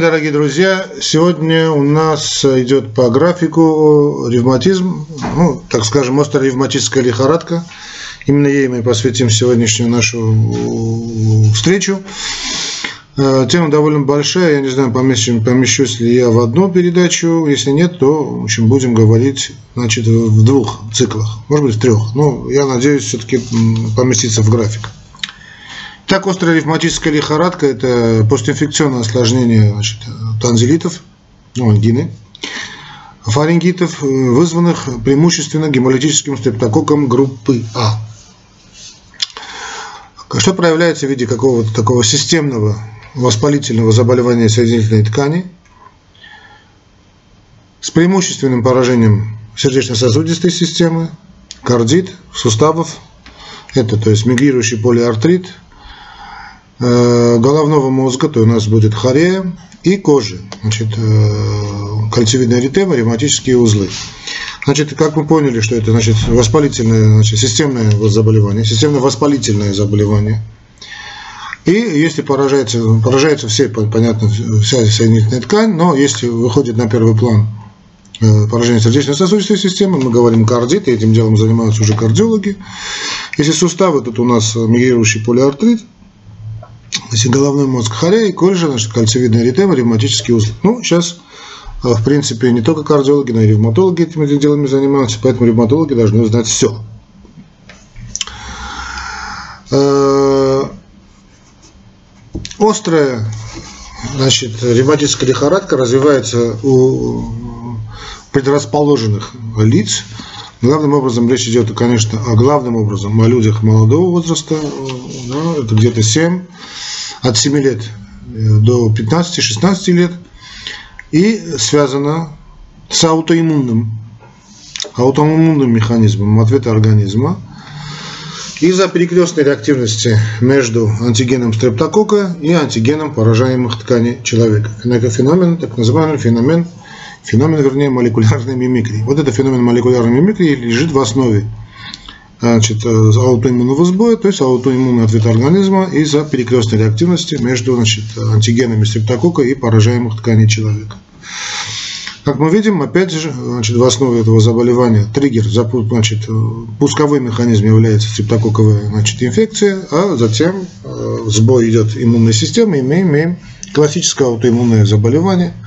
Дорогие друзья, сегодня у нас идет по графику ревматизм, ну, так скажем, остроревматическая лихорадка. Именно ей мы посвятим сегодняшнюю нашу встречу. Э, тема довольно большая, я не знаю, помещу, помещусь ли я в одну передачу. Если нет, то, в общем, будем говорить значит, в двух циклах, может быть, в трех. Но я надеюсь все-таки поместиться в график. Так, острая ревматическая лихорадка – это постинфекционное осложнение значит, танзелитов, ну, ангины, фарингитов, вызванных преимущественно гемолитическим стрептококком группы А. Что проявляется в виде какого-то такого системного воспалительного заболевания соединительной ткани с преимущественным поражением сердечно-сосудистой системы, кардит, суставов, это то есть мигрирующий полиартрит – Э, головного мозга, то у нас будет хорея и кожи, значит, э, кольцевидная эритема, ревматические узлы. Значит, как мы поняли, что это значит, воспалительное, значит, системное заболевание, системно-воспалительное заболевание. И если поражается, поражается все, понятно, вся соединительная ткань, но если выходит на первый план э, поражение сердечно-сосудистой системы, мы говорим кардит, и этим делом занимаются уже кардиологи. Если суставы, тут у нас мигрирующий полиартрит – Значит, головной мозг хорей, кожа, значит, кольцевидная эритема, ревматический узел. Ну, сейчас, а, в принципе, не только кардиологи, но и ревматологи этими делами занимаются, поэтому ревматологи должны знать все. А, острая значит, ревматическая лихорадка развивается у предрасположенных лиц. Главным образом речь идет, конечно, о главным образом о людях молодого возраста, да, это где-то 7 от 7 лет э, до 15-16 лет и связано с аутоиммунным, аутоиммунным механизмом ответа организма из-за перекрестной реактивности между антигеном стрептокока и антигеном поражаемых тканей человека. Феномен, так называемый феномен, феномен, вернее, молекулярной мимикрии. Вот этот феномен молекулярной мимикрии лежит в основе значит, э, аутоиммунного сбоя, то есть аутоиммунный ответ организма из-за перекрестной реактивности между значит, антигенами стрептокока и поражаемых тканей человека. Как мы видим, опять же, значит, в основе этого заболевания триггер, значит, пусковой механизм является стрептококковая значит, инфекция, а затем э, сбой идет иммунной системы, и мы имеем классическое аутоиммунное заболевание –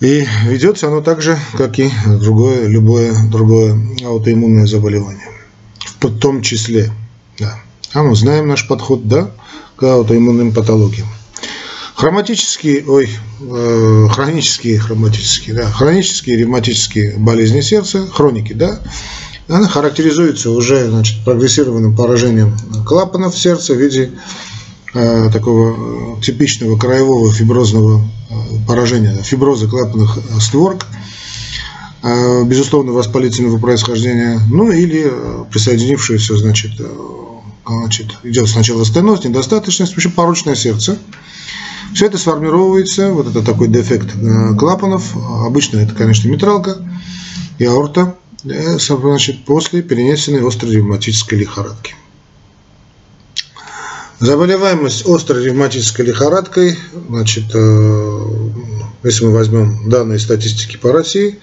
и ведется оно так же, как и другое, любое другое аутоиммунное заболевание. В том числе, да. А мы знаем наш подход, да, к аутоиммунным патологиям. Хроматические, ой, э, хронические, хроматические, да, хронические ревматические болезни сердца, хроники, да, она характеризуется уже значит, прогрессированным поражением клапанов сердца в виде такого э, типичного краевого фиброзного э, поражения, фиброза клапанных створок, безусловно, воспалительного происхождения, ну или присоединившуюся, значит, значит, идет сначала стеноз, недостаточность, в общем, порочное сердце. Все это сформировывается, вот это такой дефект клапанов, обычно это, конечно, метралка и аорта, значит, после перенесенной острой ревматической лихорадки. Заболеваемость острой ревматической лихорадкой, значит, э, если мы возьмем данные статистики по России,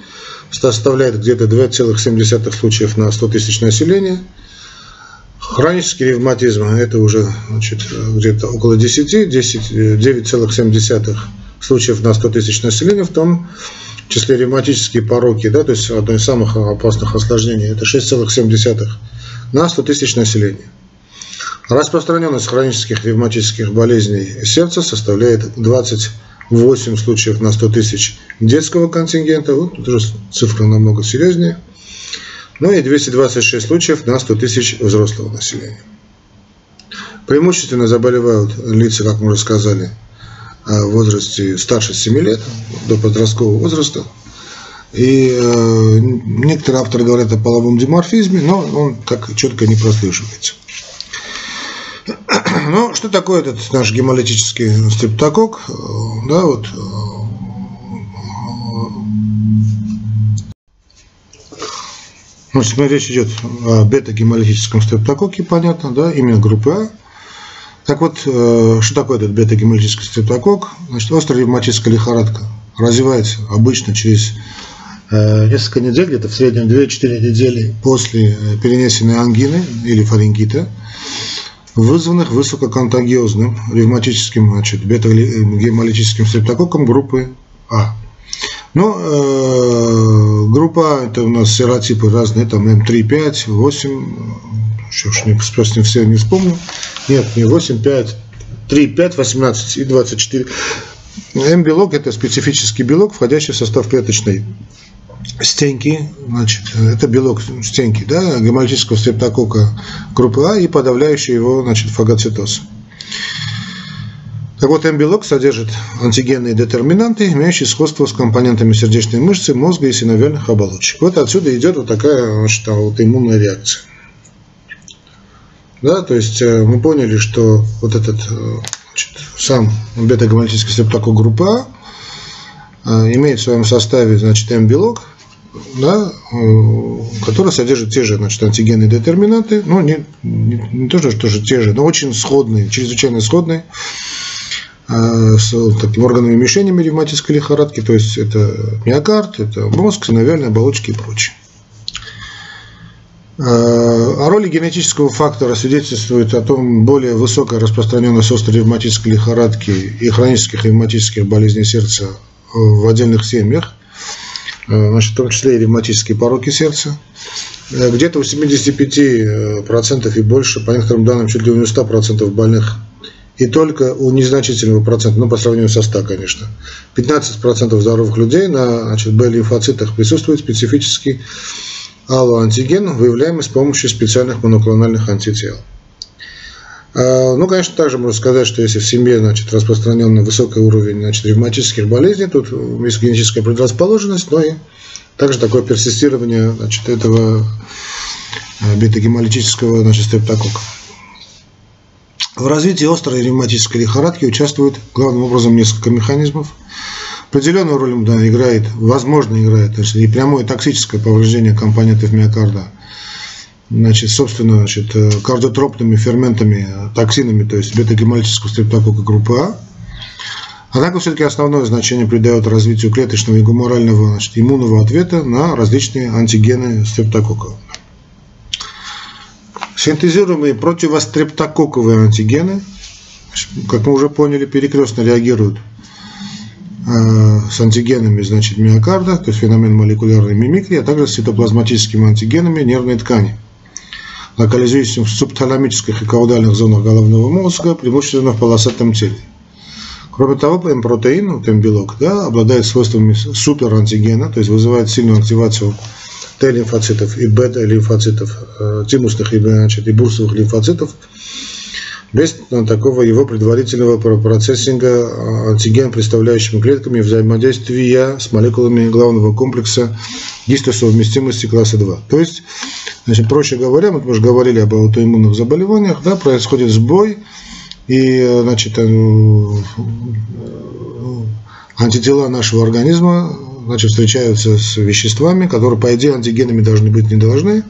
составляет где-то 2,7 случаев на 100 тысяч населения. Хронический ревматизм – это уже значит, где-то около 10, 10 9,7 случаев на 100 тысяч населения, в том числе ревматические пороки, да, то есть одно из самых опасных осложнений – это 6,7 на 100 тысяч населения. Распространенность хронических ревматических болезней сердца составляет 28 случаев на 100 тысяч детского контингента, вот тут уже цифра намного серьезнее, ну и 226 случаев на 100 тысяч взрослого населения. Преимущественно заболевают лица, как мы уже сказали, в возрасте старше 7 лет, до подросткового возраста. И э, некоторые авторы говорят о половом диморфизме, но он так четко не прослеживается. Ну, что такое этот наш гемолитический стрептокок? Да, вот. Значит, речь идет о бета-гемолитическом стрептококе, понятно, да, именно группы А. Так вот, что такое этот бета-гемолитический стрептокок? Значит, острая ревматическая лихорадка развивается обычно через несколько недель, где-то в среднем 2-4 недели после перенесенной ангины или фарингита – вызванных высококонтагиозным ревматическим значит, бета-гемолитическим стрептококком группы А. Но э, группа А это у нас серотипы разные, там М3, 5, 8, сейчас не, не все не вспомню. Нет, не 8, 5, 3, 5, 18 и 24. М-белок это специфический белок, входящий в состав клеточной стенки, значит, это белок стенки, да, гемолитического стрептокока группы А и подавляющий его, значит, фагоцитоз. Так вот, М-белок содержит антигенные детерминанты, имеющие сходство с компонентами сердечной мышцы, мозга и синовиальных оболочек. Вот отсюда идет вот такая значит, вот иммунная реакция. Да, то есть э, мы поняли, что вот этот э, значит, сам бета-гемолитический стрептокок группы А э, имеет в своем составе значит, М-белок, да, э, который содержит те же значит, антигенные детерминанты, ну не, не, не то, что тоже те же, но очень сходные, чрезвычайно сходные э, с такими органами мишенями ревматической лихорадки, то есть это миокард, это мозг, синовиальные оболочки и прочее. Э, о роли генетического фактора свидетельствует о том более высокая распространенность острой ревматической лихорадки и хронических ревматических болезней сердца в отдельных семьях – значит, в том числе и ревматические пороки сердца. Э, где-то у 75% и больше, по некоторым данным, чуть ли не у 100% больных и только у незначительного процента, ну, по сравнению со 100, конечно, 15% здоровых людей на значит, Б-лимфоцитах присутствует специфический аллоантиген, выявляемый с помощью специальных моноклональных антител. А, ну, конечно, также можно сказать, что если в семье значит, распространен высокий уровень значит, ревматических болезней, тут есть генетическая предрасположенность, но и также такое персистирование значит, этого э, бета-гемолитического значит. В развитии острой ревматической лихорадки участвует главным образом несколько механизмов. Определенную роль да, играет, возможно, играет значит, и прямое токсическое повреждение компонентов миокарда – значит, собственно, значит, э, кардиотропными ферментами, токсинами, то есть бета-гемолитического стрептокока группы А. Однако все-таки основное значение придает развитию клеточного и гуморального значит, иммунного ответа на различные антигены стрептокока. Синтезируемые противострептококковые антигены, как мы уже поняли, перекрестно реагируют э, с антигенами значит, миокарда, то есть феномен молекулярной мимикрии, а также с цитоплазматическими антигенами нервной ткани локализующимся в субталамических и каудальных зонах головного мозга, преимущественно в полосатом теле. Кроме того, М-протеин, М-белок, да, обладает свойствами суперантигена, то есть вызывает сильную активацию Т-лимфоцитов и бета-лимфоцитов, э, тимусных и, значит, и бурсовых лимфоцитов, без такого его предварительного процессинга э, антиген представляющими клетками взаимодействия с молекулами главного комплекса гистосовместимости класса 2. То есть Значит, проще говоря, мы уже говорили об аутоиммунных заболеваниях, да, происходит сбой, и значит, э, антитела нашего организма значит, встречаются с веществами, которые, по идее, антигенами должны быть, не должны.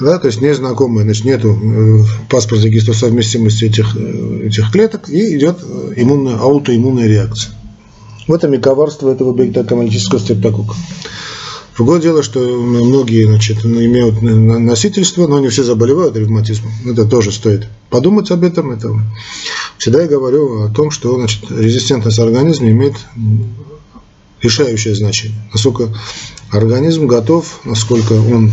Да, то есть незнакомые, значит, нету э, паспорта гистосовместимости этих, э, этих клеток, и идет иммунная, аутоиммунная реакция. В этом и коварство этого бета-камалического стрептокока. Другое дело, что многие значит, имеют носительство, но не все заболевают ревматизмом. Это тоже стоит подумать об этом. Это всегда я говорю о том, что значит, резистентность организма имеет решающее значение. Насколько организм готов, насколько он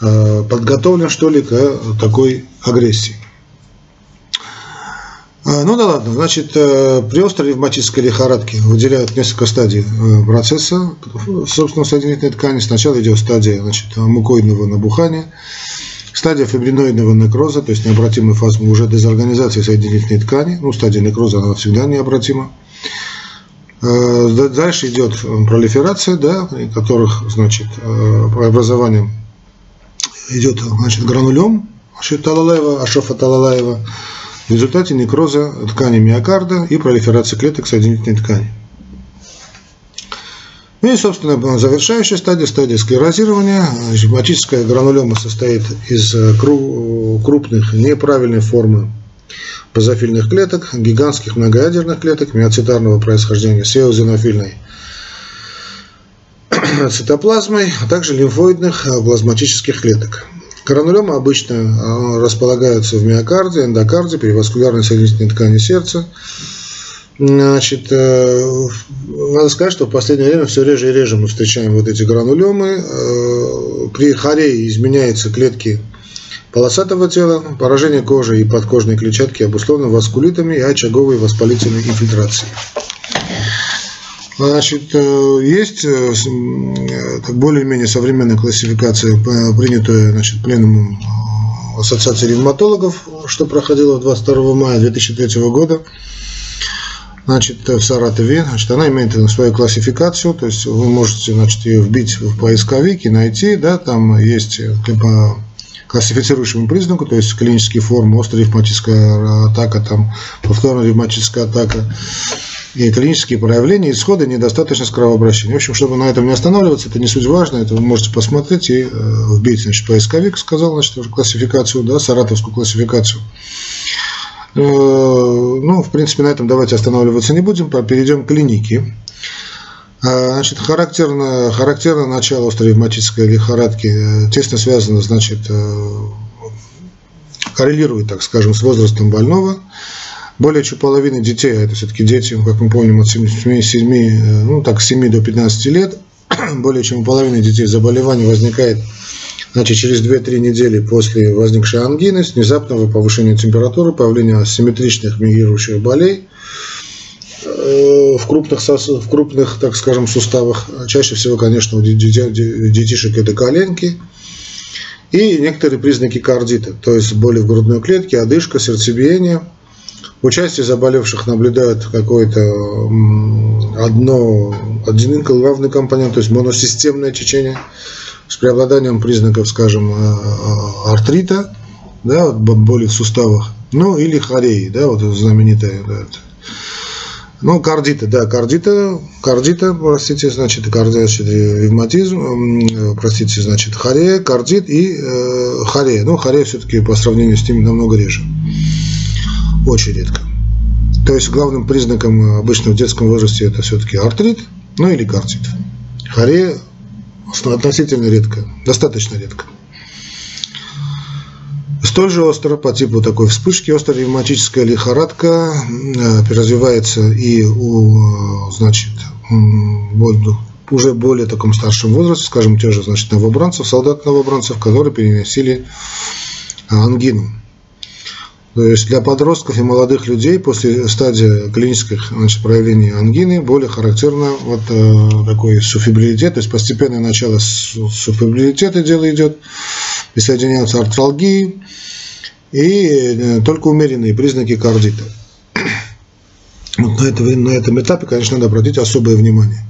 э, подготовлен, что ли, к такой агрессии. А, ну да ладно, значит, э, при острой ревматической лихорадке выделяют несколько стадий э, процесса, собственно, соединительной ткани. Сначала идет стадия значит, мукоидного набухания, стадия фибриноидного некроза, то есть необратимой фазы уже дезорганизации соединительной ткани. Ну, стадия некроза, она всегда необратима. Э, дальше идет пролиферация, да, при которых, значит, образованием идет, значит, гранулем, Ашифа Ашофа Талалаева, в результате некроза ткани миокарда и пролиферации клеток соединительной ткани. Ну и, собственно, завершающая стадия, стадия склерозирования. Ревматическая гранулема состоит из э, крупных неправильной формы базофильных клеток, гигантских многоядерных клеток миоцитарного происхождения с эозинофильной цитоплазмой, а также лимфоидных плазматических клеток. Гранулемы обычно располагаются в миокарде, эндокарде, переваскулярной соединительной ткани сердца, Значит, э, надо сказать, что в последнее время все реже и реже мы встречаем вот эти гранулемы. Э, при хорее изменяются клетки полосатого тела, поражение кожи и подкожной клетчатки обусловлено васкулитами и очаговой воспалительной инфильтрацией. Значит, э, есть более-менее современная классификация, принятая значит, пленумом Ассоциации ревматологов, что проходило 22 мая 2003 года. Значит, в Саратове, значит, она имеет свою классификацию, то есть вы можете, значит, ее вбить в поисковик и найти, да, там есть по классифицирующему признаку, то есть клинические формы, острая ревматическая атака, там, повторная ревматическая атака, и клинические проявления, исхода, недостаточность кровообращения. В общем, чтобы на этом не останавливаться, это не суть важно, это вы можете посмотреть и э, вбить, значит, поисковик, сказал, значит, классификацию, да, саратовскую классификацию. Э, ну, в принципе, на этом давайте останавливаться не будем, перейдем к клинике. А, значит, характерно, характерно начало острой ревматической лихорадки э, тесно связано, значит, э, коррелирует, так скажем, с возрастом больного. Более чем половины детей, а это все-таки дети, как мы помним, от 7, 7, ну, так, 7 до 15 лет, более чем половины детей заболевание возникает Значит, через 2-3 недели после возникшей ангины, с внезапного повышения температуры, появления асимметричных мигрирующих болей э, в крупных, в крупных, так скажем, суставах, чаще всего, конечно, у детишек это коленки, и некоторые признаки кардита, то есть боли в грудной клетке, одышка, сердцебиение. У части заболевших наблюдают какое-то одно, один главный компонент, то есть моносистемное течение с преобладанием признаков, скажем, э, э, артрита, да, боли в суставах, ну или хореи, да, вот знаменитая, да, ну, кардита, да, кардита, кардита, простите, значит, кардита, значит, ревматизм, э, простите, значит, хорея, кардит и э, хорея. Ну, хорея все-таки по сравнению с ними намного реже. Очень редко. То есть главным признаком обычно в детском возрасте это все-таки артрит, ну или кардит. Хорея относительно редко, достаточно редко. Столь же остро по типу такой вспышки острая ревматическая лихорадка э, развивается и у, значит, уже более таком старшем возрасте, скажем, те же, значит, новобранцев, солдат-новобранцев, которые переносили ангину. То есть для подростков и молодых людей после стадии клинических значит, проявлений ангины более характерно вот э, такой суфибрилитет, то есть постепенное начало суфибрилитета дело идет, присоединяются артралгии и э, только умеренные признаки кардита. Вот на, этом, на этом этапе, конечно, надо обратить особое внимание.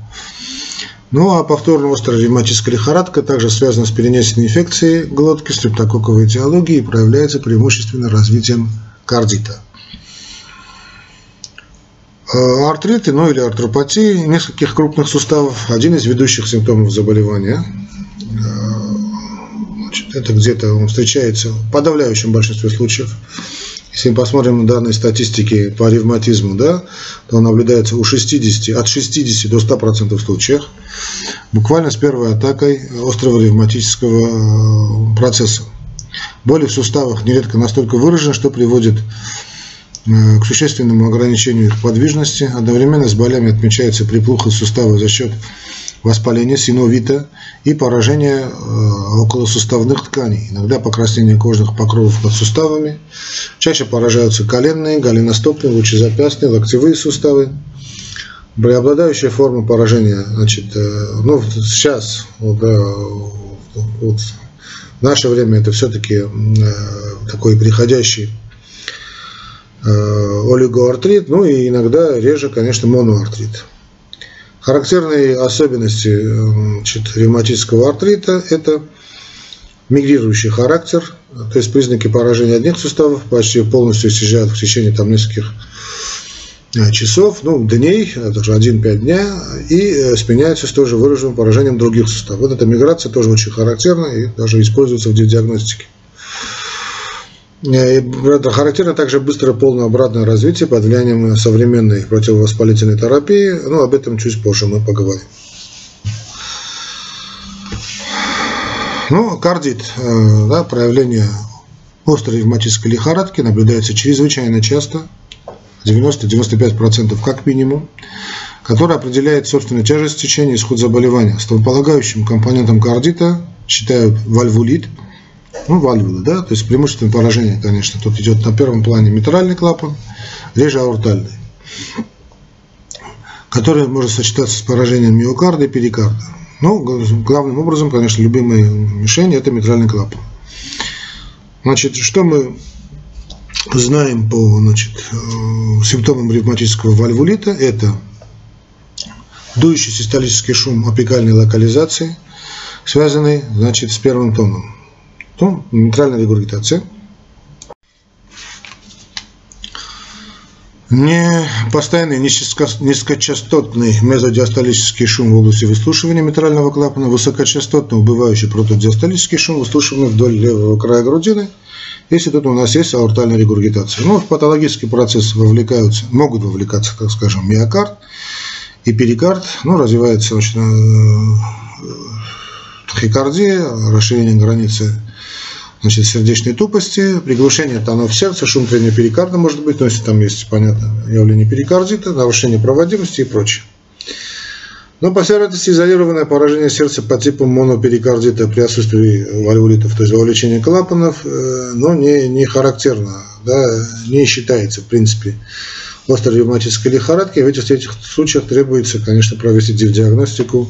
Ну а повторная острая ревматическая лихорадка также связана с перенесенной инфекцией глотки, стрептококковой этиологией и проявляется преимущественно развитием кардита. Э, Артриты, ну или артропатии нескольких крупных суставов – один из ведущих симптомов заболевания. Э, это где-то он встречается в подавляющем большинстве случаев если мы посмотрим на данные статистики по ревматизму, да, то он наблюдается у 60, от 60 до 100% случаев, буквально с первой атакой острого ревматического э, процесса. Боли в суставах нередко настолько выражены, что приводит э, к существенному ограничению их подвижности. Одновременно с болями отмечается приплуха сустава за счет воспаление синовита и поражение э, околосуставных тканей, иногда покраснение кожных покровов под суставами. Чаще поражаются коленные, голеностопные, лучезапястные, локтевые суставы. Преобладающая форма поражения, значит, э, ну, сейчас, вот, вот, в наше время это все-таки э, такой приходящий олигоартрит, ну и иногда реже, конечно, моноартрит. Характерные особенности значит, ревматического артрита – это мигрирующий характер, то есть признаки поражения одних суставов почти полностью исчезают в течение там, нескольких э, часов, ну, дней, это же 1-5 дня, и э, сменяются с тоже выраженным поражением других суставов. Вот эта миграция тоже очень характерна и даже используется в диагностике. Характерно также быстрое полное обратное развитие под влиянием современной противовоспалительной терапии. Ну, об этом чуть позже мы поговорим. Ну, кардит, э, да, проявление острой ревматической лихорадки наблюдается чрезвычайно часто, 90-95% как минимум, которая определяет собственную тяжесть течения и исход заболевания. Основополагающим компонентом кардита считают вальвулит, ну, вальвулы, да, то есть преимущественное поражение, конечно. Тут идет на первом плане митральный клапан, реже аортальный, который может сочетаться с поражением миокарда и перикарда. Ну, главным образом, конечно, любимая мишень – это митральный клапан. Значит, что мы знаем по значит, э, симптомам ревматического вальвулита? Это дующий систолический шум апикальной локализации, связанный значит, с первым тоном. Тон – митральная регургитация – Не постоянный низкочастотный мезодиастолический шум в области выслушивания митрального клапана, высокочастотный убывающий протодиастолический шум, выслушиваемый вдоль левого края грудины, если тут у нас есть аортальная регургитация. Ну, в патологический процесс вовлекаются, могут вовлекаться, так скажем, миокард и перикард, ну, развивается очень, э, тахикардия, расширение границы значит, сердечной тупости, приглушение тонов сердца, шум трения перикарда может быть, но если там есть, понятно, явление перикардита, нарушение проводимости и прочее. Но по всей вероятности изолированное поражение сердца по типу моноперикардита при отсутствии вальвулитов, то есть вовлечение клапанов, э, но не, не характерно, да, не считается в принципе острой ревматической лихорадкой. В этих, этих случаях требуется, конечно, провести диагностику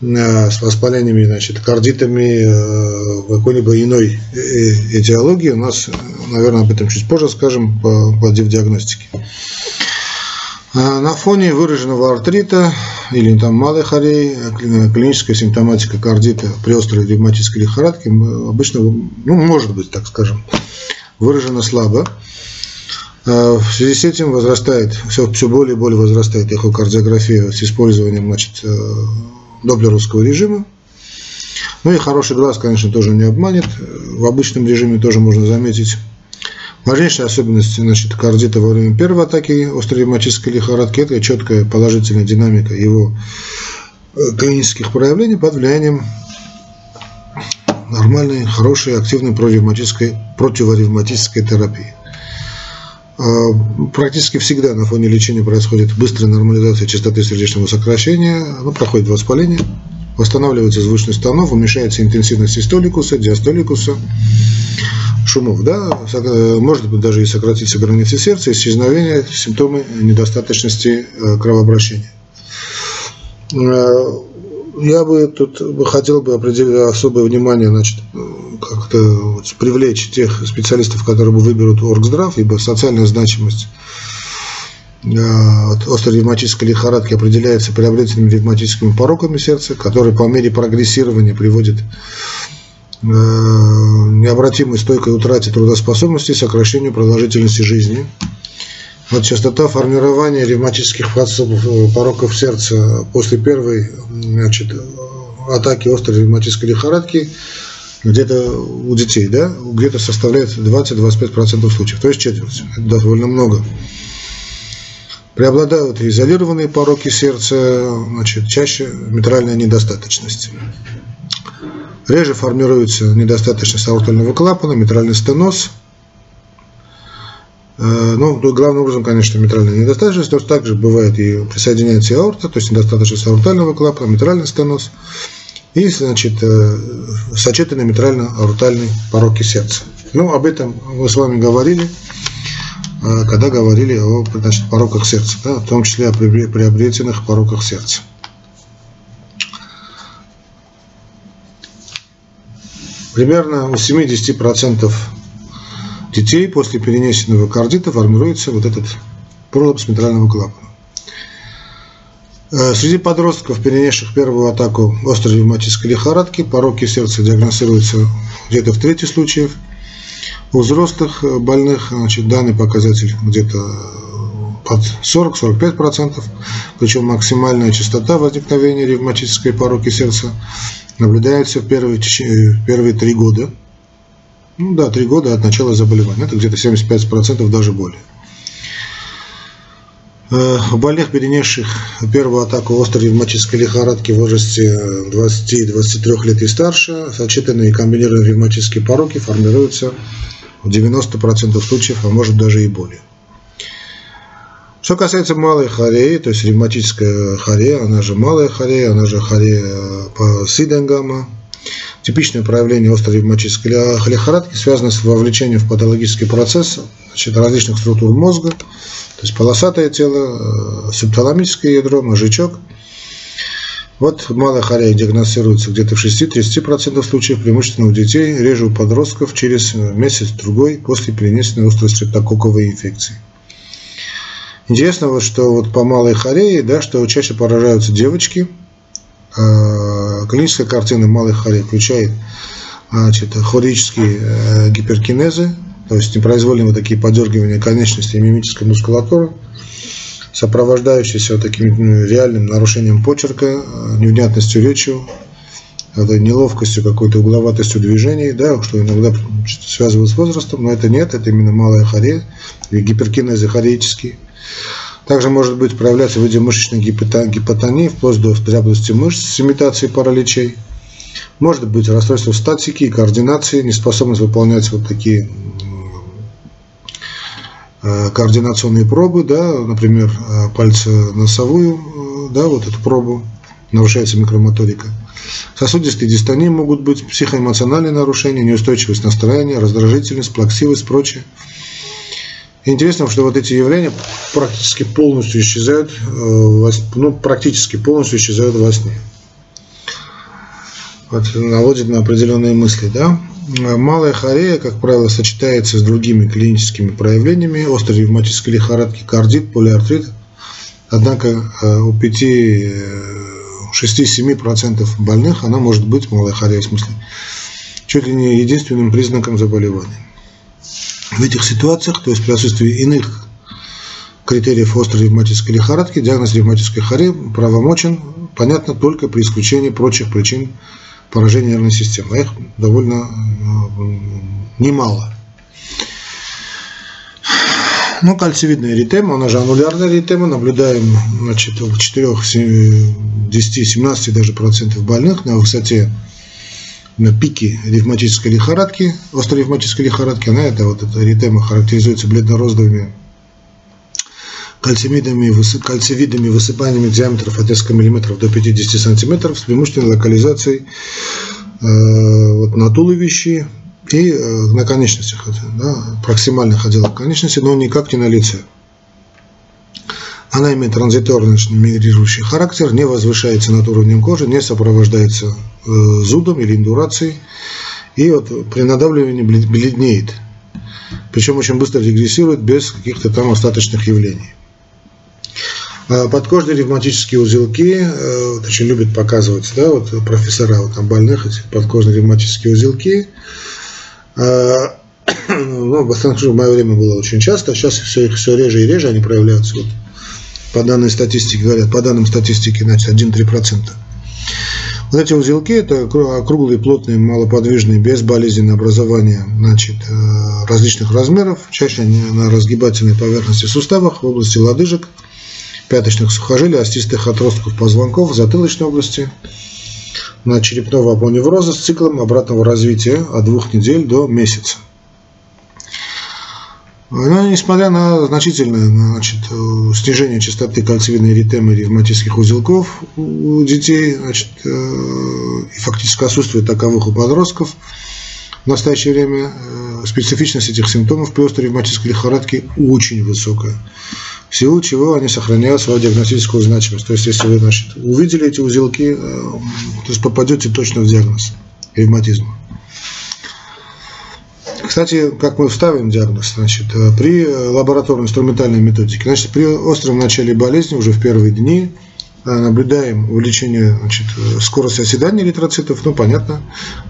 с воспалениями, значит, кардитами, э, какой-либо иной э, этиологии. У нас, наверное, об этом чуть позже скажем по, по диагностике. На фоне выраженного артрита или там малой хорей, клиническая симптоматика кардита при острой ревматической лихорадке обычно, ну, может быть, так скажем, выражена слабо. В связи с этим возрастает, все, все более и более возрастает эхокардиография с использованием значит, доплеровского режима. Ну и хороший глаз, конечно, тоже не обманет. В обычном режиме тоже можно заметить Важнейшая особенность значит, кардита во время первой атаки острой ревматической лихорадки – это четкая положительная динамика его э, клинических проявлений под влиянием нормальной, хорошей, активной противоревматической, противоревматической терапии. А, практически всегда на фоне лечения происходит быстрая нормализация частоты сердечного сокращения, ну, проходит воспаление, восстанавливается звучность тонов, уменьшается интенсивность систоликуса, диастоликуса, шумов, да, может быть даже и сократиться границы сердца, исчезновение симптомы недостаточности э, кровообращения. Я бы тут хотел бы определить особое внимание, значит, как-то вот привлечь тех специалистов, которые бы выберут оргздрав, ибо социальная значимость э, острой ревматической лихорадки определяется приобретенными ревматическими пороками сердца, которые по мере прогрессирования приводят э, необратимой стойкой утрате трудоспособности сокращению продолжительности жизни. Частота формирования ревматических э, пороков сердца после первой значит, атаки острой ревматической лихорадки где-то у детей, да, где-то составляет 20-25% случаев, то есть четверть. Это довольно много. Преобладают изолированные пороки сердца, значит, чаще митральная недостаточность. Реже формируется недостаточность аортального клапана, митральный стеноз. Э, ну, главным образом, конечно, митральная недостаточность, но также бывает и присоединяется и аорта, то есть недостаточность аортального клапана, митральный стеноз и, значит, э, сочетанные митрально-аортальные пороки сердца. Ну, об этом мы с вами говорили, э, когда говорили о значит, пороках сердца, да, в том числе о приобретенных пороках сердца. Примерно у 70% детей после перенесенного кардита формируется вот этот пролапс митрального клапана. Э, среди подростков, перенесших первую атаку острой ревматической лихорадки, пороки сердца диагностируются где-то в трети случаев. У взрослых э, больных значит, данный показатель где-то э, под 40-45%, причем максимальная частота возникновения ревматической пороки сердца наблюдается в первые, в первые три года. Ну да, 3 года от начала заболевания. Это где-то 75% даже более. Э, у больных, перенесших первую атаку острой ревматической лихорадки в возрасте 20-23 лет и старше, сочетанные комбинированные ревматические пороки формируются в 90% случаев, а может даже и более. Что касается малой хореи, то есть ревматическая хорея, она же малая хорея, она же хорея по Сиденгама, типичное проявление острой ревматической лихорадки связано с вовлечением в патологический процесс значит, различных структур мозга, то есть полосатое тело, э, субталамическое ядро, мозжечок. Вот малая хорея диагностируется где-то в 6-30% случаев, преимущественно у детей, реже у подростков через месяц-другой после перенесенной острой стрептококковой инфекции. Интересно, вот, что вот по малой хорее, да, что чаще поражаются девочки. А, клиническая картина малой хореи включает значит, хорические э, гиперкинезы, то есть непроизвольные вот такие подергивания конечностей мимической мускулатуры, сопровождающиеся вот таким ну, реальным нарушением почерка, э, невнятностью речи, этой неловкостью, какой-то угловатостью движений, да, что иногда связывают с возрастом, но это нет, это именно малая хорея, гиперкинезы хореические. Также может быть проявляться в виде мышечной гипотонии, вплоть до дряблости мышц с имитацией параличей. Может быть расстройство статики и координации, неспособность выполнять вот такие э, координационные пробы, да, например, э, пальцы носовую, э, да, вот эту пробу, нарушается микромоторика. Сосудистые дистонии могут быть психоэмоциональные нарушения, неустойчивость настроения, раздражительность, плаксивость, прочее. Интересно, что вот эти явления практически полностью исчезают, э, ну, практически полностью исчезают во сне. Вот, наводит на определенные мысли, да. Малая хорея, как правило, сочетается с другими клиническими проявлениями острой ревматической лихорадки, кардит, полиартрит. Однако э, у 5-6-7% больных она может быть, малая хорея в смысле, чуть ли не единственным признаком заболевания в этих ситуациях, то есть при отсутствии иных критериев острой ревматической лихорадки, диагноз ревматической хореи правомочен, понятно, только при исключении прочих причин поражения нервной системы. Их довольно э, немало. Но кальцевидная эритема, она же аннулярная эритема, наблюдаем значит, в 4, 10, 17 даже процентов больных на высоте на пике ревматической лихорадки, острой ревматической лихорадки, она это вот эта эритема характеризуется бледно-розовыми кальцевидами, кальцевидами высыпаниями диаметров от нескольких миллиметров до 50 сантиметров с преимущественной локализацией э, вот, на туловище и э, на конечностях, да, проксимальных отделах конечности, но никак не на лице. Она имеет транзиторный мигрирующий характер, не возвышается над уровнем кожи, не сопровождается э, зудом или индурацией. И вот при надавливании бледнеет. Причем очень быстро регрессирует без каких-то там остаточных явлений. А подкожные ревматические узелки, э, очень любят показывать, да, вот профессора вот там больных, эти подкожные ревматические узелки. А, ну, в основном в мое время было очень часто, а сейчас все, их все реже и реже они проявляются. Вот по данной статистике говорят, по данным статистики, значит, 1-3%. Вот эти узелки – это округлые, плотные, малоподвижные, безболезненные образования значит, э, различных размеров, чаще они на разгибательной поверхности суставах, в области лодыжек, пяточных сухожилий, остистых отростков позвонков, затылочной области, на черепного апоневроза с циклом обратного развития от двух недель до месяца. Но несмотря на значительное значит, снижение частоты кальцивидной эритемы ревматических узелков у детей значит, э, и фактически отсутствие таковых у подростков, в настоящее время э, специфичность этих симптомов при острой ревматической лихорадке очень высокая. В силу чего они сохраняют свою диагностическую значимость. То есть, если вы значит, увидели эти узелки, э, то есть попадете точно в диагноз ревматизма. Кстати, как мы вставим диагноз, значит, э, при лабораторной инструментальной методике, значит, при остром начале болезни уже в первые дни э, наблюдаем увеличение значит, скорости оседания эритроцитов, ну, понятно,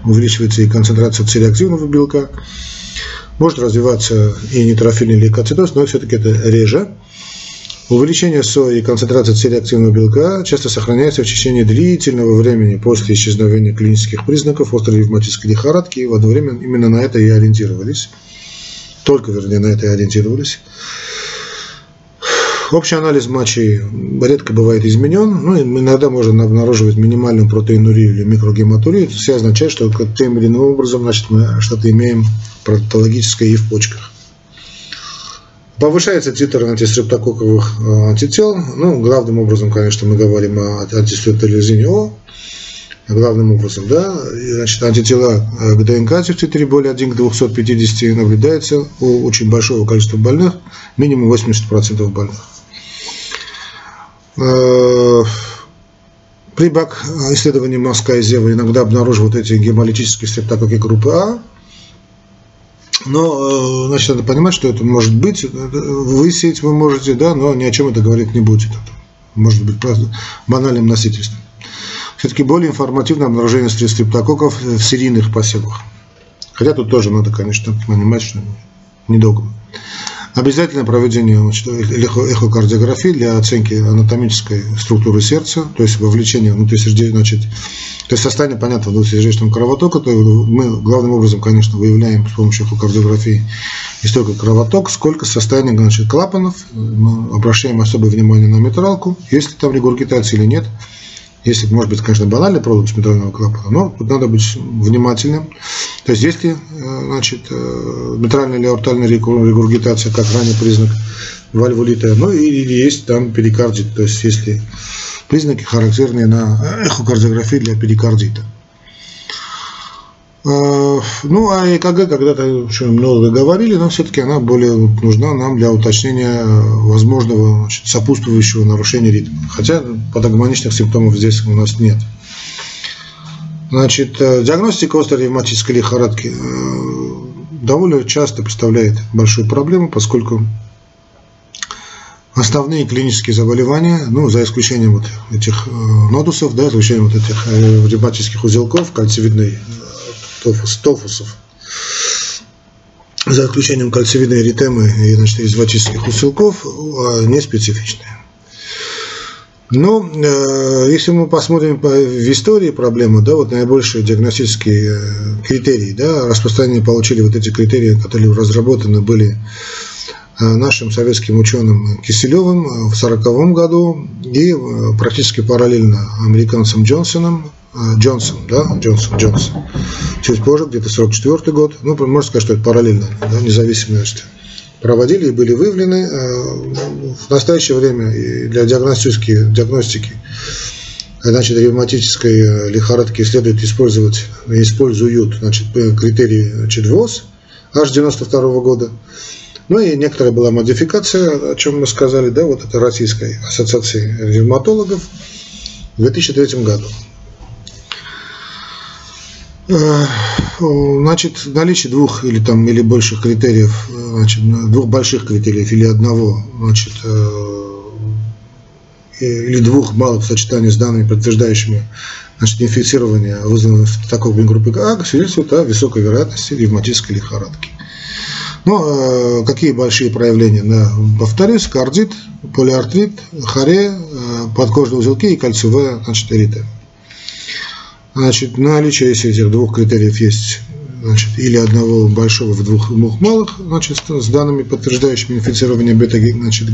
увеличивается и концентрация целеактивного белка, может развиваться и нейтрофильный лейкоцитоз, но все-таки это реже. Увеличение сои и концентрация целеактивного белка часто сохраняется в течение длительного времени после исчезновения клинических признаков острой ревматической лихорадки. И в одно время именно на это и ориентировались. Только, вернее, на это и ориентировались. Общий анализ мочи редко бывает изменен, ну, иногда можно обнаруживать минимальную протеинурию или микрогематурию. Это все означает, что тем или иным образом значит, мы что-то имеем патологическое и в почках. Повышается титр антистрептококковых э, антител. Ну, главным образом, конечно, мы говорим о антистрептолизине О. Главным образом, да, значит, антитела к ДНК в титре более 1 к 250 наблюдается у очень большого количества больных, минимум 80% больных. Э, при БАК исследовании мозга и зева иногда обнаруживают эти гемолитические стрептококи группы А, но, э, значит, надо понимать, что это может быть, высеять вы можете, да, но ни о чем это говорить не будет. Это может быть просто банальным носительством. Все-таки более информативное обнаружение стрептококков в серийных посевах. Хотя тут тоже надо, конечно, понимать, что недолго. Обязательное проведение значит, эхокардиографии для оценки анатомической структуры сердца, то есть вовлечение внутрисердечного, значит, то есть состояние, понятно, внутрисердечного кровотока, то мы главным образом, конечно, выявляем с помощью эхокардиографии не столько кровоток, сколько состояние значит, клапанов, мы обращаем особое внимание на метралку, есть ли там регургитация или нет, если, может быть, конечно, банальный продукт метрального клапана, но тут надо быть внимательным. То есть, если, э, значит, э, метральная или аортальная регургитация, как ранее признак вальвулита, ну или есть там перикардит, то есть, если признаки характерные на эхокардиографии для перикардита. Э, ну, а ЭКГ когда-то очень много говорили, но все-таки она более нужна нам для уточнения возможного значит, сопутствующего нарушения ритма. Хотя патогномоничных симптомов здесь у нас нет. Значит, э, диагностика острой ревматической лихорадки э, довольно часто представляет большую проблему, поскольку основные клинические заболевания, ну, за исключением вот этих нодусов, да, за исключением вот этих ревматических узелков, кальцевидной тофус. За исключением кальцевидной эритемы и значит, изватических узелков, а, не специфичные. Но э, если мы посмотрим по, в истории проблемы, да, вот наибольшие диагностические э, критерии, да, распространение получили вот эти критерии, которые разработаны были э, нашим советским ученым Киселевым в 1940 году и э, практически параллельно американцем Джонсоном Джонсон, да, Джонсон, Джонсон. Чуть позже, где-то 44 год, ну, можно сказать, что это параллельно, да, независимости проводили и были выявлены. А, в настоящее время для диагностики, диагностики значит, ревматической э, лихорадки следует использовать, используют значит, критерии значит, ВОЗ аж 92 года. Ну и некоторая была модификация, о чем мы сказали, да, вот это Российской ассоциации ревматологов в 2003 году. Э, значит, наличие двух или там или больших критериев, э, значит, двух больших критериев или одного, значит, э, или двух малых в сочетании с данными, подтверждающими значит, инфицирование, вызванное такой группы А, свидетельствует о высокой вероятности ревматической лихорадки. Ну, какие большие проявления? Да, повторюсь, кардит, полиартрит, харе, подкожные узелки и кольцевая значит, эритема. Значит, наличие этих двух критериев есть значит, или одного большого в двух, двух малых, значит, с данными, подтверждающими инфицирование бета значит,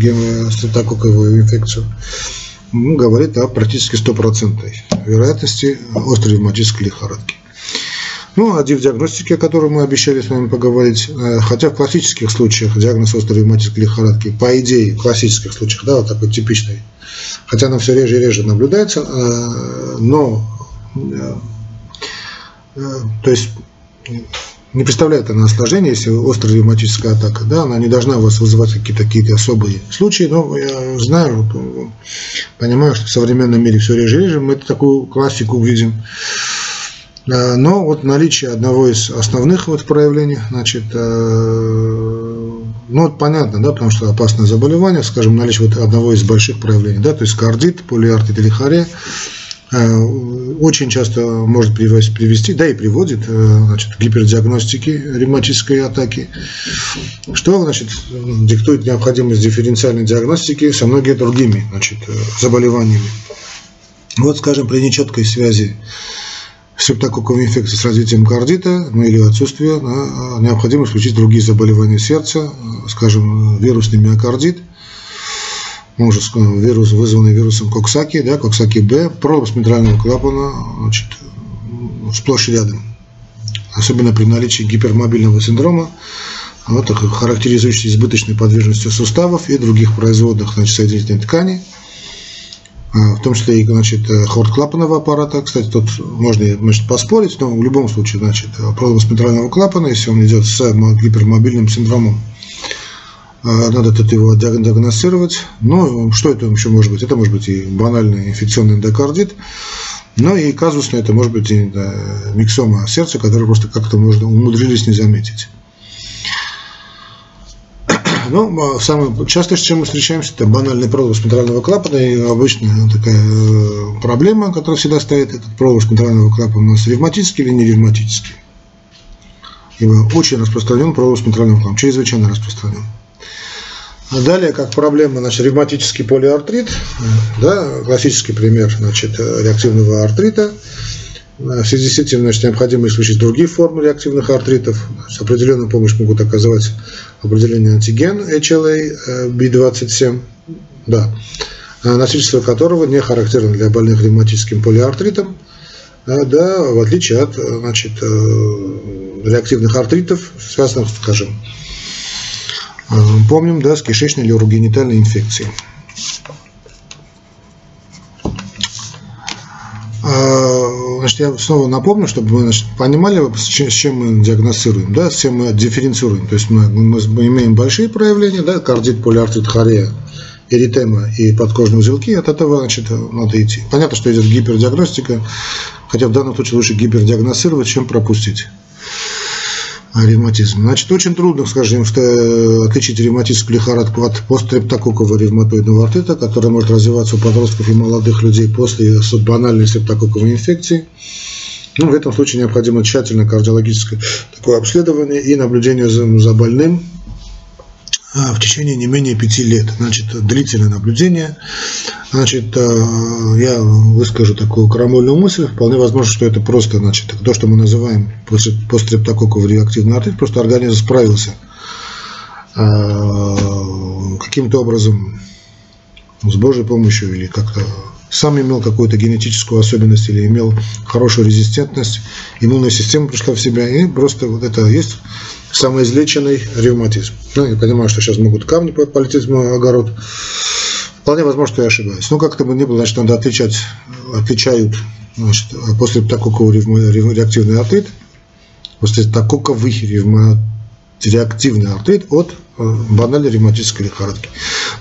стрептококковую инфекцию, ну, говорит о практически стопроцентной вероятности острой ревматической лихорадки. Ну, о диагностике, о которой мы обещали с вами поговорить, э, хотя в классических случаях диагноз острой ревматической лихорадки, по идее, в классических случаях, да, вот такой типичный, хотя она все реже и реже наблюдается, э, но то есть не представляет она осложнения, если острая ревматическая атака, да, она не должна у вас вызывать какие-то какие особые случаи, но я знаю, понимаю, что в современном мире все реже и реже мы такую классику видим. Э, но вот наличие одного из основных вот проявлений, значит, э, ну вот понятно, да, потому что опасное заболевание, скажем, наличие вот одного из больших проявлений, да, то есть кардит, полиартит или харе, очень часто может привести, да и приводит значит, к гипердиагностике ревматической атаки, что значит, диктует необходимость дифференциальной диагностики со многими другими значит, заболеваниями. Вот, скажем, при нечеткой связи стрептококковой инфекции с развитием кардита, ну или отсутствие, да, необходимо исключить другие заболевания сердца, скажем, вирусный миокардит, может, вирус, вызванный вирусом Коксаки, да, Коксаки-Б, пролапс митрального клапана, значит, сплошь и рядом. Особенно при наличии гипермобильного синдрома, вот, характеризующий избыточной подвижностью суставов и других производных значит, соединительной ткани – а, в том числе и значит, хорд клапанного аппарата. Кстати, тут можно значит, поспорить, но в любом случае значит, провод спектрального клапана, если он идет с гипермобильным синдромом, надо тут его диагностировать. Ну, что это еще может быть? Это может быть и банальный инфекционный эндокардит, но и казусно это может быть и миксома сердца, который просто как-то можно умудрились не заметить. Ну, самое частое, с чем мы встречаемся, это банальный пролог спинтрального клапана. И обычная такая э, проблема, которая всегда стоит, этот пролог спинтрального клапана у нас ревматический или не ревматический. Ибо очень распространен пролог спинтрального клапана, чрезвычайно распространен. А далее, как проблема, значит, ревматический полиартрит, да, классический пример, значит, реактивного артрита – в связи с этим значит, необходимо исключить другие формы реактивных артритов. С определенную помощь могут оказывать определение антиген HLA B27, да, носительство которого не характерно для больных ревматическим полиартритом, да, в отличие от значит, э, реактивных артритов, связанных, скажем, э, помним, да, с кишечной или урогенитальной инфекцией. Значит, я снова напомню, чтобы мы значит, понимали, с чем, мы диагностируем, да, с чем мы дифференцируем. То есть мы, мы имеем большие проявления, да, кардит, полиартрит, хорея, эритема и подкожные узелки, от этого значит, надо идти. Понятно, что идет гипердиагностика, хотя в данном случае лучше гипердиагностировать, чем пропустить ревматизм. Значит, очень трудно, скажем, отличить ревматическую лихорадку от постстрептококкового ревматоидного артрита, который может развиваться у подростков и молодых людей после банальной стрептококковой инфекции. Ну, в этом случае необходимо тщательное кардиологическое такое обследование и наблюдение за, за больным в течение не менее пяти лет. Значит, длительное наблюдение. Значит, а, я выскажу такую крамольную мысль. Вполне возможно, что это просто, значит, то, что мы называем после постстрептококковый реактивный артрит, просто организм справился а, каким-то образом с Божьей помощью или как-то сам имел какую-то генетическую особенность или имел хорошую резистентность, иммунная система пришла в себя, и просто вот это есть самоизлеченный ревматизм. Ну, я понимаю, что сейчас могут камни полететь в мой огород. Вполне возможно, что я ошибаюсь. Но как то бы ни было, значит, надо отличать, отличают значит, после такого реактивный артрит, после такоковый реактивный артрит от э, банальной ревматической лихорадки.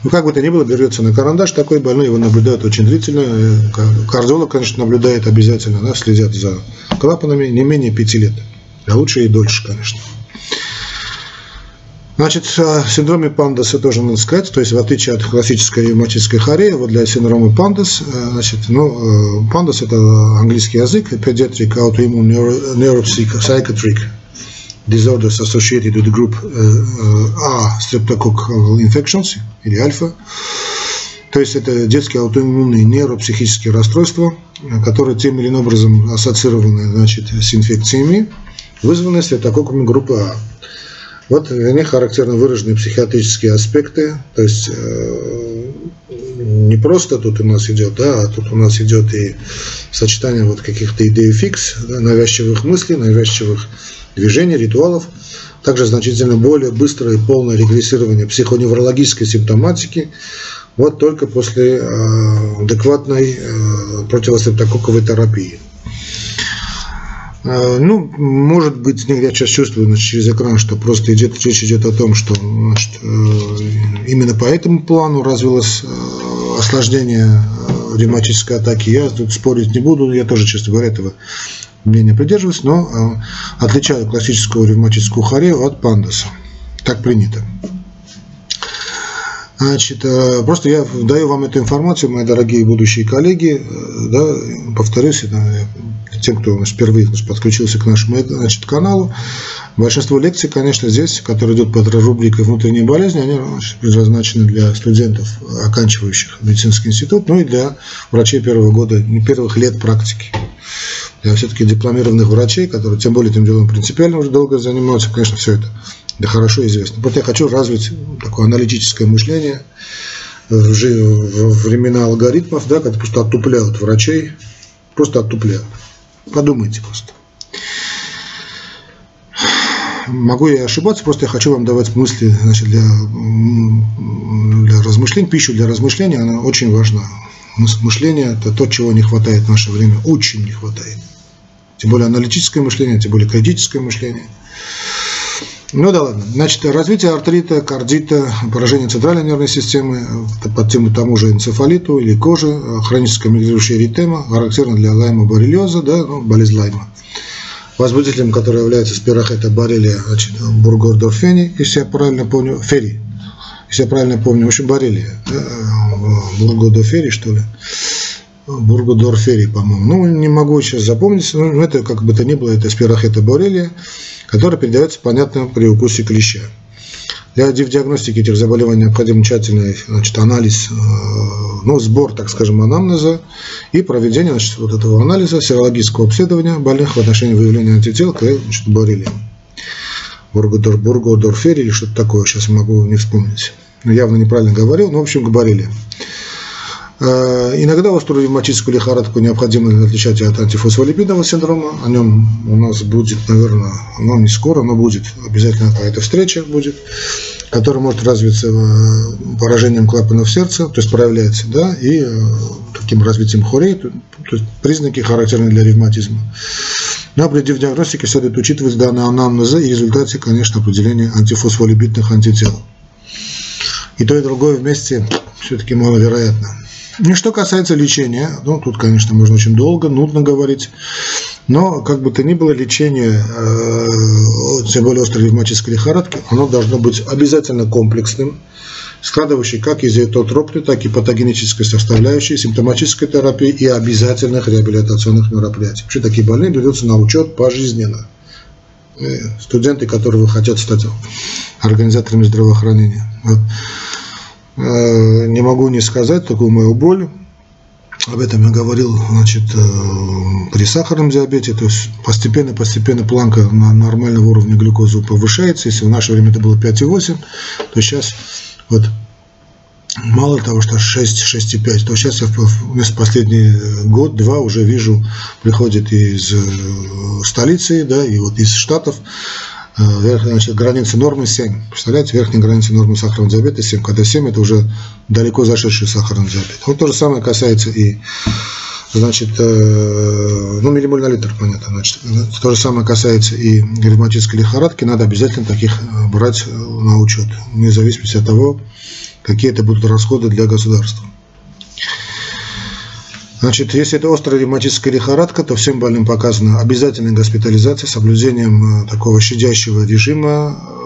Ну, как бы то ни было, берется на карандаш, такой больной его наблюдают очень длительно. Э, кардиолог, конечно, наблюдает обязательно, да, следят за клапанами не менее пяти лет. А лучше и дольше, конечно. Значит, о синдроме Пандаса тоже надо сказать, то есть в отличие от классической ревматической хореи, вот для синдрома Пандас, э, значит, ну, Пандас это английский язык, Pediatric Autoimmune Neuropsychiatric Disorders Associated with Group A Streptococcal Infections, или альфа. То есть это детские аутоиммунные нейропсихические расстройства, которые тем или иным образом ассоциированы значит, с инфекциями, вызванные стрептококками группы А. Вот в них характерно выраженные психиатрические аспекты, то есть э, не просто тут у нас идет, да, а тут у нас идет и сочетание вот каких-то идей фикс, да, навязчивых мыслей, навязчивых движений, ритуалов, также значительно более быстрое и полное регрессирование психоневрологической симптоматики, вот только после э, адекватной э, противострептококковой терапии. А, ну, может быть, я сейчас чувствую значит, через экран, что просто идет, речь идет о том, что значит, э, именно по этому плану развилось э, осложнение э, ревматической атаки. Я тут спорить не буду, я тоже, честно говоря, этого мнения придерживаюсь, но отличаю классическую ревматическую хорею от пандоса. Так принято. Значит, э, просто я даю вам эту информацию, мои дорогие будущие коллеги. Э, да, повторюсь, это тем, кто значит, впервые значит, подключился к нашему значит, каналу. Большинство лекций, конечно, здесь, которые идут под рубрикой «Внутренние болезни», они значит, предназначены для студентов, оканчивающих медицинский институт, ну и для врачей первого года, первых лет практики. Для все-таки дипломированных врачей, которые тем более этим делом принципиально уже долго занимаются, конечно, все это да хорошо известно. Вот я хочу развить такое аналитическое мышление в времена алгоритмов, да, когда просто оттупляют врачей, просто оттупляют. Подумайте просто. Могу я ошибаться, просто я хочу вам давать мысли значит, для, для размышлений, пищу для размышления, она очень важна. Мышление – это то, чего не хватает в наше время, очень не хватает. Тем более аналитическое мышление, тем более критическое мышление – ну да ладно. Значит, развитие артрита, кардита, поражение центральной нервной системы, под тем тому же энцефалиту или кожи, хроническая мигрирующая эритема, характерна для лайма боррелиоза, да, ну, болезнь лайма. Возбудителем, который является спирохета боррелия, значит, бургордорфени, если я правильно помню, фери, если я правильно помню, в общем, боррелия, да, бургордорфери, что ли. Бургодорфери, по-моему. Ну, не могу сейчас запомнить, но это, как бы то ни было, это спирохета боррелия который передается, понятно, при укусе клеща. Для диагностики этих заболеваний необходим тщательный значит, анализ, э, ну, сбор, так скажем, анамнеза и проведение значит, вот этого анализа, серологического обследования больных в отношении выявления антител к значит, боррелии. Бургодор, бургодорфери или что-то такое, сейчас могу не вспомнить. Явно неправильно говорил, но в общем к боррелии. Э, иногда острую ревматическую лихорадку необходимо отличать от антифосфолипидного синдрома. О нем у нас будет, наверное, но не скоро, но будет обязательно какая-то встреча будет, которая может развиться э, поражением клапанов сердца, то есть проявляется, да, и э, таким развитием хорей, то есть признаки характерные для ревматизма. Но при диагностике следует учитывать данные анамнеза и результате, конечно, определения антифосфолипидных антител. И то, и другое вместе все-таки маловероятно. И что касается лечения, ну, тут, конечно, можно очень долго, нудно говорить, но, как бы то ни было, лечение, э, тем более острой ревматической лихорадки, оно должно быть обязательно комплексным, складывающий как из изотропной, так и патогенической составляющей, симптоматической терапии и обязательных реабилитационных мероприятий. Вообще такие больные берутся на учет пожизненно. Э, студенты, которые хотят стать организаторами здравоохранения. Вот. Э, не могу не сказать такую мою боль. Об этом я говорил значит, э, при сахарном диабете, то есть постепенно-постепенно планка на нормального уровня глюкозы повышается. Если в наше время это было 5,8, то сейчас вот мало того, что 6, 6,5, то сейчас я в последний год-два уже вижу, приходит из э, столицы, да, и вот из Штатов Э, верхняя значит, граница нормы 7. Представляете, верхняя граница нормы сахарного диабета 7. Когда 7 это уже далеко зашедший сахарный диабет. Вот то же самое касается и значит, э, ну, миллимоль на литр, понятно, значит, то же самое касается и ревматической лихорадки, надо обязательно таких э, брать на учет, вне зависимости от того, какие это будут расходы для государства. Значит, если это острая ревматическая лихорадка, то всем больным показана обязательная госпитализация с соблюдением э, такого щадящего режима, э,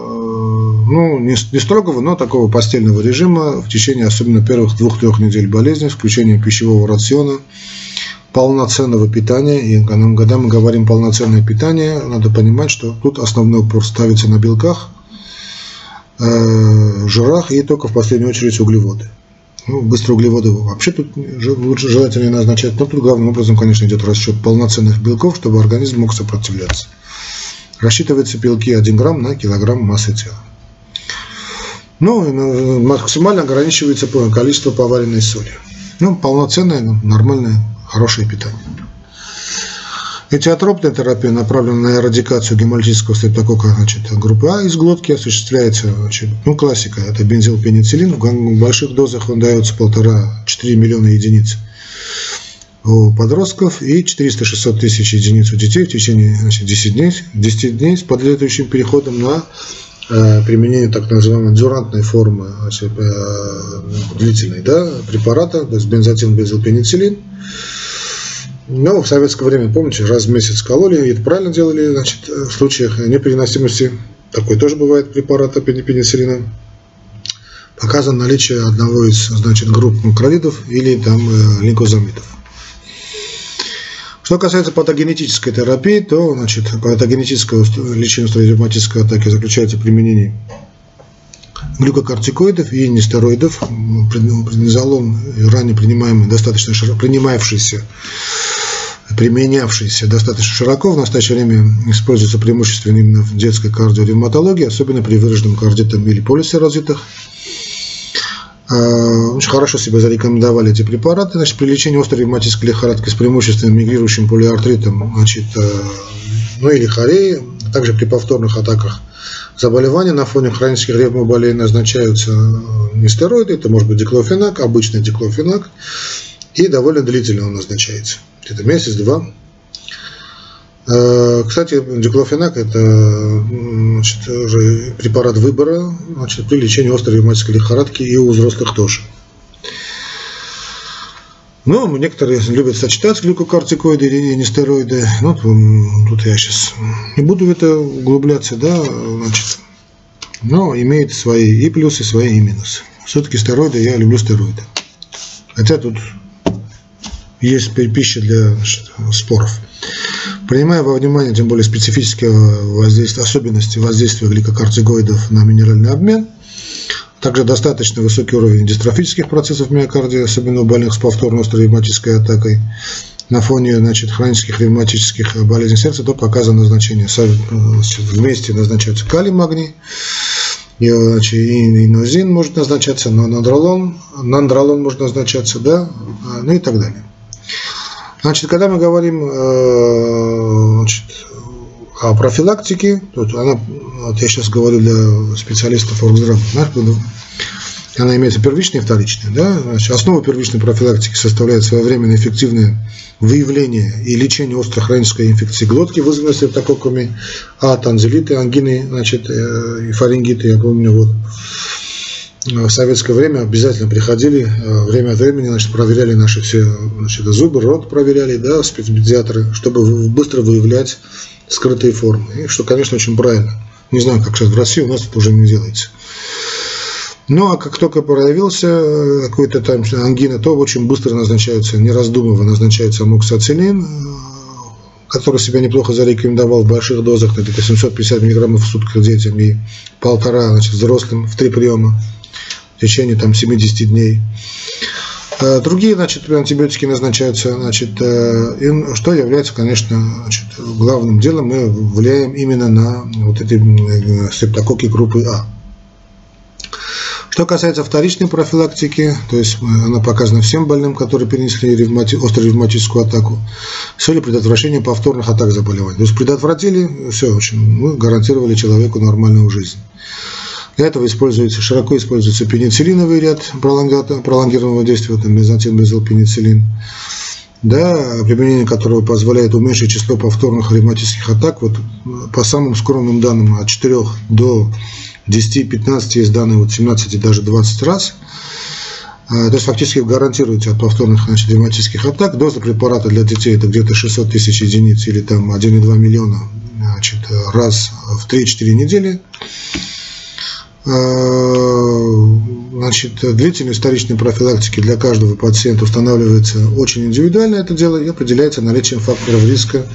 ну, не, не строгого, но такого постельного режима в течение особенно первых двух-трех недель болезни, включением пищевого рациона, полноценного питания. И когда мы говорим полноценное питание, надо понимать, что тут основной упор ставится на белках, э, жирах и только в последнюю очередь углеводы. Ну, быстрые углеводы вообще тут лучше желательно назначать. Но тут главным образом, конечно, идет расчет полноценных белков, чтобы организм мог сопротивляться. Рассчитываются белки 1 грамм на килограмм массы тела. Ну максимально ограничивается количество поваренной соли. Ну, полноценное, нормальное, хорошее питание. Этиотропная терапия направлена на эрадикацию гемолитического стрептокока значит, группы А из глотки, осуществляется, значит, ну, классика, это бензилпенициллин, в больших дозах он дается полтора-четыре миллиона единиц у подростков и 400-600 тысяч единиц у детей в течение значит, 10 дней, 10 дней с последующим переходом на э, применение так называемой дюрантной формы значит, э, длительной да, препарата, то есть бензотин, бензилпенициллин, ну, в советское время, помните, раз в месяц кололи, и это правильно делали, значит, в случаях непереносимости, такой тоже бывает препарата пенициллина. показано наличие одного из значит, групп макролидов или там э, линкозамидов. Что касается патогенетической терапии, то значит, патогенетическое лечение ревматической атаки заключается в применении глюкокортикоидов и нестероидов. Преднизолон, ранее принимаемый, достаточно широко, принимавшийся применявшийся достаточно широко, в настоящее время используется преимущественно именно в детской кардиоревматологии, особенно при выраженном кардитом или полисерозитах. А, очень хорошо себя зарекомендовали эти препараты. Значит, при лечении острой ревматической лихорадки с преимущественно мигрирующим полиартритом, значит, э, ну или хореи, а также при повторных атаках заболевания на фоне хронических ревмоболей назначаются э, нестероиды, это может быть диклофенак, обычный диклофенак, и довольно длительно он назначается, где-то месяц-два. Э, кстати, диклофенак – это значит, уже препарат выбора значит, при лечении острой ревматической лихорадки и у взрослых тоже. Но ну, некоторые любят сочетать глюкокортикоиды и нестероиды. Ну, тут я сейчас не буду в это углубляться, да, значит. Но имеет свои и плюсы, и свои и минусы. Все-таки стероиды, я люблю стероиды. Хотя тут есть пища для споров. Принимая во внимание, тем более специфические воздействия, особенности воздействия гликокортикоидов на минеральный обмен, также достаточно высокий уровень дистрофических процессов миокардия, особенно у больных с повторной острой ревматической атакой, на фоне значит, хронических ревматических болезней сердца, то показано назначение. Вместе назначаются калий, магний, и, значит, и инозин может назначаться, но нандролон, нандролон может назначаться, да, ну и так далее. Значит, когда мы говорим э, значит, о профилактике, тут она, вот я сейчас говорю для специалистов оргздрава, она имеется первичная и вторичная. Да? Значит, основа первичной профилактики составляет своевременное эффективное выявление и лечение острой хронической инфекции глотки, вызванной стрептококками, а танзелиты, ангины значит, э, и фарингиты, я помню, вот, в советское время обязательно приходили, э, время от времени, значит, проверяли наши все значит, зубы, рот проверяли, да, спецпедиатры, чтобы быстро выявлять скрытые формы. И что, конечно, очень правильно. Не знаю, как сейчас в России, у нас это уже не делается. Ну, а как только проявился э, какой-то там ангина, то очень быстро назначается, не раздумывая, назначается амоксацилин, э, который себя неплохо зарекомендовал в больших дозах, это 750 мг в сутки детям и полтора значит, взрослым в три приема в течение там, 70 дней. Э, другие значит, антибиотики назначаются, значит, э, что является, конечно, значит, главным делом, мы влияем именно на вот эти э, стрептококки группы А. Что касается вторичной профилактики, то есть она показана всем больным, которые перенесли ревмати... острую ревматическую атаку, с целью предотвращения повторных атак заболеваний. То есть предотвратили, все, очень, мы гарантировали человеку нормальную жизнь. Для этого используется, широко используется пенициллиновый ряд пролонгированного действия, это мезотин, мезолпенициллин, да, применение которого позволяет уменьшить число повторных ревматических атак. Вот по самым скромным данным от 4 до 10-15 есть данные вот 17 и даже 20 раз. А, то есть фактически гарантируется от повторных значит, ревматических атак. Доза препарата для детей это где-то 600 тысяч единиц или там 1,2 миллиона значит, раз в 3-4 недели. Э, значит, длительность вторичной профилактики для каждого пациента устанавливается очень индивидуально это дело и определяется наличием факторов риска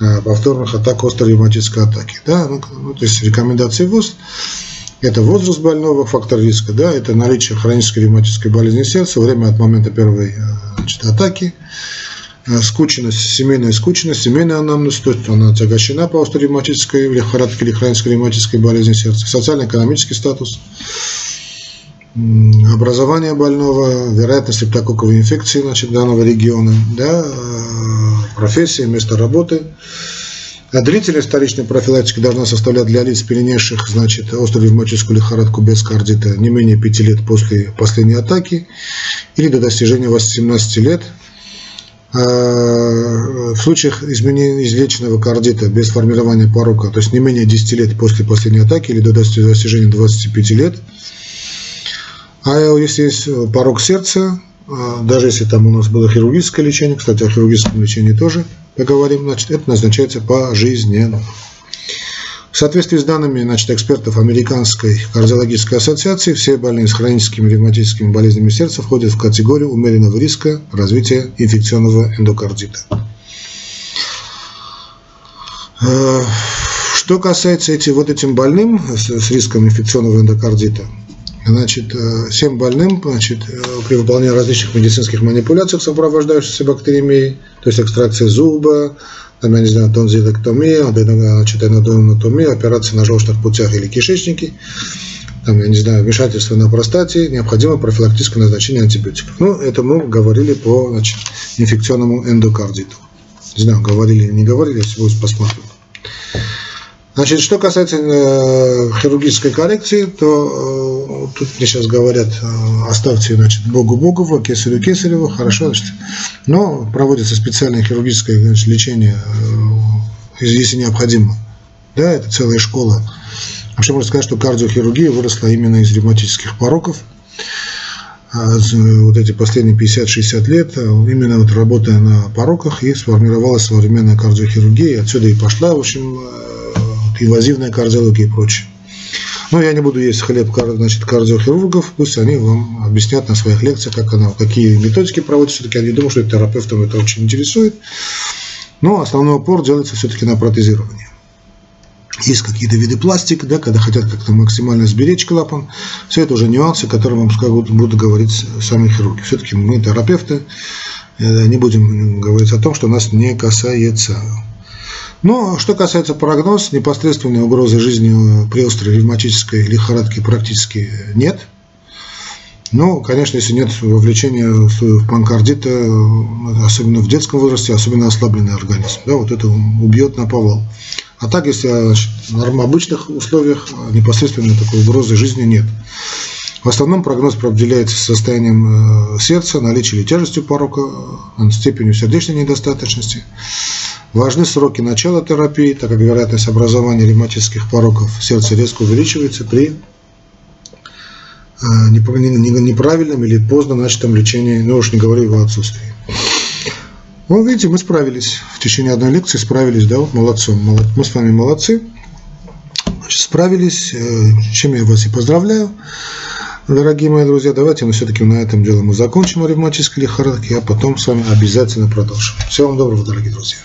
э, повторных атак острой ревматической атаки. Да? Ну, ну, то есть рекомендации ВОЗ это возраст больного, фактор риска, да, это наличие хронической ревматической болезни сердца, время от момента первой э, значит, атаки, скученность, семейная скученность, семейная анамнез, то есть она отягощена по остроревматической лихорадке или хронической ревматической болезни сердца, социально-экономический статус, образование больного, вероятность стрептококковой инфекции значит, данного региона, да, э, профессия, место работы. А длительность вторичной профилактики должна составлять для лиц, перенесших значит, острую ревматическую лихорадку без кардита не менее 5 лет после последней атаки или до достижения 18 лет. Э, в случаях излеченного кардита без формирования порока, то есть не менее 10 лет после последней атаки или до достижения 25 лет, а если есть порог сердца, э, даже если там у нас было хирургическое лечение, кстати, о хирургическом лечении тоже поговорим, значит, это назначается пожизненно. В соответствии с данными значит, экспертов Американской кардиологической ассоциации, все больные с хроническими ревматическими болезнями сердца входят в категорию умеренного риска развития инфекционного эндокардита. Э, что касается эти, вот этим больным с, с риском инфекционного эндокардита, значит, э, всем больным значит, э, при выполнении различных медицинских манипуляций, сопровождающихся бактериемией, то есть экстракция зуба, там, я не знаю, тонзилэктомия, анатомия, операция на желчных путях или кишечнике, там, я не знаю, вмешательство на простате, необходимо профилактическое назначение антибиотиков. Ну, это мы говорили по значит, инфекционному эндокардиту. Не знаю, говорили или не говорили, если будет посмотрим. Значит, что касается э, хирургической коррекции, то э, тут мне сейчас говорят, э, оставьте, значит, Богу Богово, Кесарю Кесарева, хорошо, значит, но проводится специальное хирургическое значит, лечение, э, если необходимо. Да, это целая школа. Вообще можно сказать, что кардиохирургия выросла именно из ревматических пороков. А вот эти последние 50-60 лет, э, именно вот работая на пороках, и сформировалась современная кардиохирургия, отсюда и пошла, в общем, э, инвазивная кардиология и прочее. Но я не буду есть хлеб значит, кардиохирургов, пусть они вам объяснят на своих лекциях, как она, какие методики проводят. Все-таки я не думаю, что терапевтам это очень интересует. Но основной упор делается все-таки на протезирование. Есть какие-то виды пластика, да, когда хотят как-то максимально сберечь клапан. Все это уже нюансы, которые вам скажут, будут говорить сами хирурги. Все-таки мы терапевты, э, не будем говорить о том, что нас не касается. Но что касается прогноз, непосредственной угрозы жизни при острой ревматической лихорадке практически нет. Но, конечно, если нет вовлечения в панкардита, особенно в детском возрасте, особенно ослабленный организм, да, вот это убьет на повал. А так, если в обычных условиях непосредственной такой угрозы жизни нет. В основном прогноз определяется состоянием э, сердца, наличием или тяжестью порока, э, степенью сердечной недостаточности. Важны сроки начала терапии, так как вероятность образования ревматических пороков сердца резко увеличивается при э, неправильном или поздно начатом лечении, ну уж не говорю его отсутствии. Ну, видите, мы справились. В течение одной лекции справились, да, вот молодцом. Мы с вами молодцы. Значит, справились, э, чем я вас и поздравляю. Дорогие мои друзья, давайте мы все-таки на этом деле мы закончим о ревматической лихорадке, а потом с вами обязательно продолжим. Всего вам доброго, дорогие друзья.